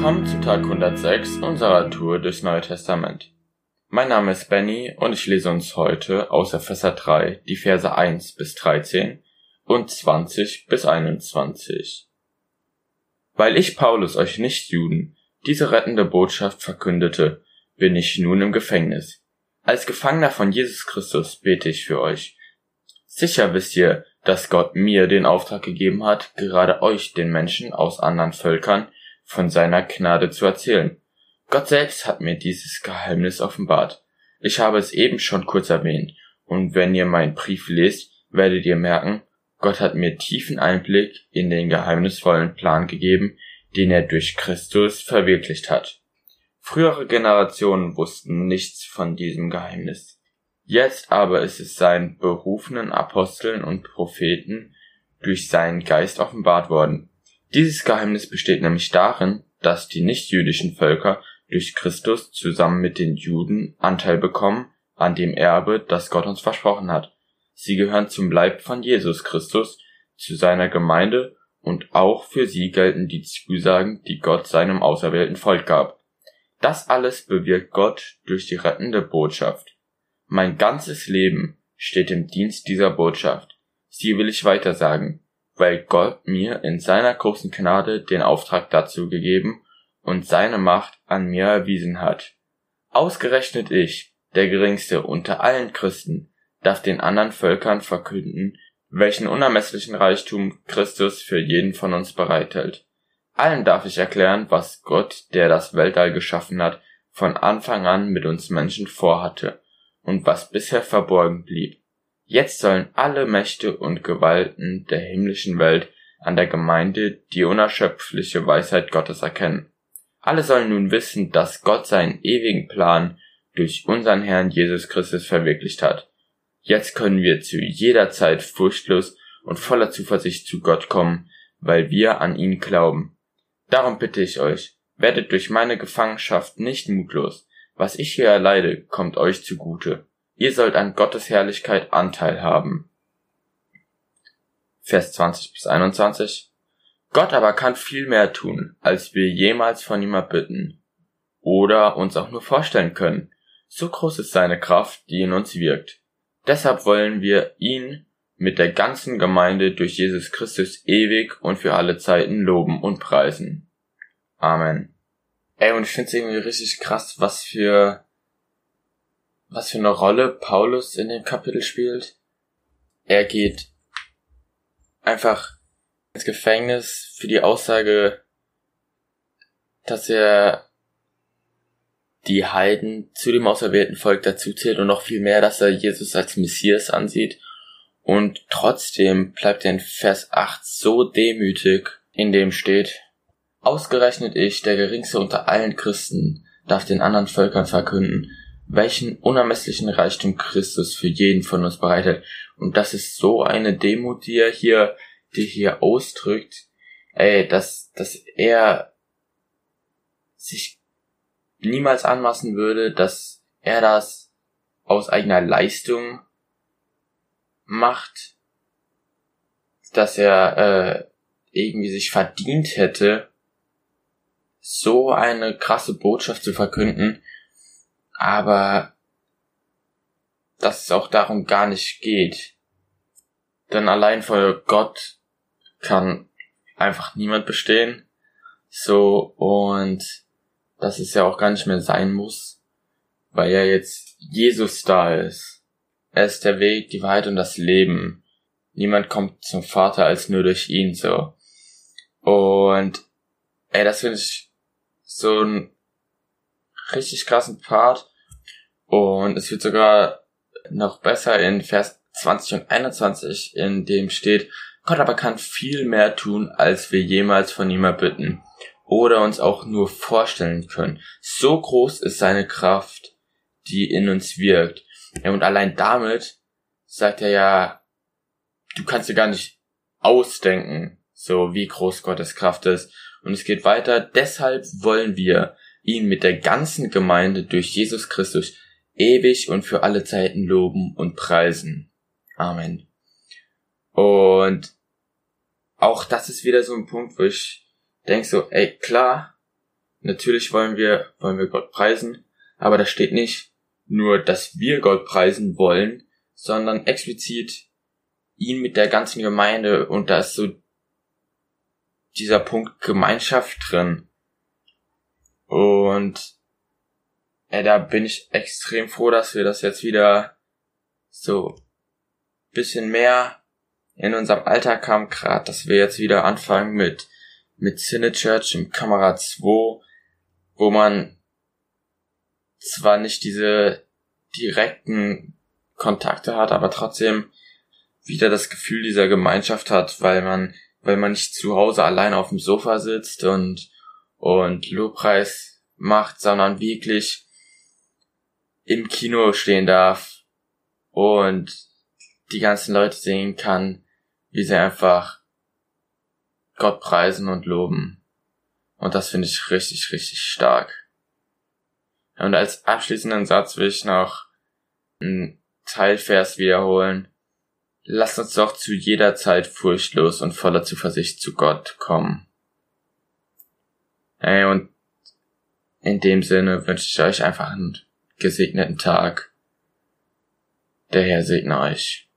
Willkommen zu Tag 106 unserer Tour durchs Neue Testament. Mein Name ist Benny und ich lese uns heute aus Epheser 3 die Verse 1 bis 13 und 20 bis 21. Weil ich Paulus euch Nichtjuden diese rettende Botschaft verkündete, bin ich nun im Gefängnis. Als Gefangener von Jesus Christus bete ich für euch. Sicher wisst ihr, dass Gott mir den Auftrag gegeben hat, gerade euch, den Menschen aus anderen Völkern, von seiner Gnade zu erzählen. Gott selbst hat mir dieses Geheimnis offenbart. Ich habe es eben schon kurz erwähnt, und wenn ihr meinen Brief lest, werdet ihr merken, Gott hat mir tiefen Einblick in den geheimnisvollen Plan gegeben, den er durch Christus verwirklicht hat. Frühere Generationen wussten nichts von diesem Geheimnis. Jetzt aber ist es seinen berufenen Aposteln und Propheten durch seinen Geist offenbart worden. Dieses Geheimnis besteht nämlich darin, dass die nichtjüdischen Völker durch Christus zusammen mit den Juden Anteil bekommen an dem Erbe, das Gott uns versprochen hat. Sie gehören zum Leib von Jesus Christus, zu seiner Gemeinde und auch für sie gelten die Zusagen, die Gott seinem auserwählten Volk gab. Das alles bewirkt Gott durch die rettende Botschaft. Mein ganzes Leben steht im Dienst dieser Botschaft. Sie will ich weitersagen, weil Gott mir in seiner großen Gnade den Auftrag dazu gegeben und seine Macht an mir erwiesen hat. Ausgerechnet ich, der geringste unter allen Christen, darf den anderen Völkern verkünden, welchen unermesslichen Reichtum Christus für jeden von uns bereithält. Allen darf ich erklären, was Gott, der das Weltall geschaffen hat, von Anfang an mit uns Menschen vorhatte und was bisher verborgen blieb. Jetzt sollen alle Mächte und Gewalten der himmlischen Welt an der Gemeinde die unerschöpfliche Weisheit Gottes erkennen. Alle sollen nun wissen, dass Gott seinen ewigen Plan durch unseren Herrn Jesus Christus verwirklicht hat. Jetzt können wir zu jeder Zeit furchtlos und voller Zuversicht zu Gott kommen, weil wir an ihn glauben. Darum bitte ich euch, werdet durch meine Gefangenschaft nicht mutlos, was ich hier erleide, kommt euch zugute. Ihr sollt an Gottes Herrlichkeit Anteil haben. Vers 20 bis 21. Gott aber kann viel mehr tun, als wir jemals von ihm erbitten oder uns auch nur vorstellen können. So groß ist seine Kraft, die in uns wirkt. Deshalb wollen wir ihn mit der ganzen Gemeinde durch Jesus Christus ewig und für alle Zeiten loben und preisen. Amen. Ey, und ich finde es irgendwie richtig krass, was für, was für eine Rolle Paulus in dem Kapitel spielt. Er geht einfach ins Gefängnis für die Aussage, dass er die Heiden zu dem auserwählten Volk dazuzählt und noch viel mehr, dass er Jesus als Messias ansieht. Und trotzdem bleibt er in Vers 8 so demütig, in dem steht, Ausgerechnet ich, der geringste unter allen Christen, darf den anderen Völkern verkünden, welchen unermesslichen Reichtum Christus für jeden von uns bereitet. Und das ist so eine Demut, die er hier, die hier ausdrückt, ey, dass, dass er sich niemals anmaßen würde, dass er das aus eigener Leistung macht, dass er äh, irgendwie sich verdient hätte, so eine krasse Botschaft zu verkünden, aber dass es auch darum gar nicht geht. Denn allein vor Gott kann einfach niemand bestehen. So, und dass es ja auch gar nicht mehr sein muss, weil ja jetzt Jesus da ist. Er ist der Weg, die Wahrheit und das Leben. Niemand kommt zum Vater als nur durch ihn so. Und ey, das finde ich so einen richtig krassen Part. Und es wird sogar noch besser in Vers 20 und 21, in dem steht, Gott aber kann viel mehr tun, als wir jemals von ihm erbitten oder uns auch nur vorstellen können. So groß ist seine Kraft, die in uns wirkt. Und allein damit sagt er ja, du kannst dir gar nicht ausdenken, so wie groß Gottes Kraft ist. Und es geht weiter, deshalb wollen wir ihn mit der ganzen Gemeinde durch Jesus Christus ewig und für alle Zeiten loben und preisen. Amen. Und auch das ist wieder so ein Punkt, wo ich denke so, ey, klar, natürlich wollen wir, wollen wir Gott preisen, aber da steht nicht nur, dass wir Gott preisen wollen, sondern explizit ihn mit der ganzen Gemeinde und da ist so dieser Punkt Gemeinschaft drin. Und ja, da bin ich extrem froh, dass wir das jetzt wieder so bisschen mehr in unserem Alltag haben, gerade, dass wir jetzt wieder anfangen mit mit Cine Church im Kamera 2, wo man zwar nicht diese direkten Kontakte hat, aber trotzdem wieder das Gefühl dieser Gemeinschaft hat, weil man, weil man nicht zu Hause allein auf dem Sofa sitzt und, und Lobpreis macht, sondern wirklich im Kino stehen darf und die ganzen Leute sehen kann, wie sie einfach Gott preisen und loben. Und das finde ich richtig, richtig stark. Und als abschließenden Satz will ich noch einen Teilvers wiederholen. Lasst uns doch zu jeder Zeit furchtlos und voller Zuversicht zu Gott kommen. Hey, und in dem Sinne wünsche ich euch einfach einen gesegneten Tag. Der Herr segne euch.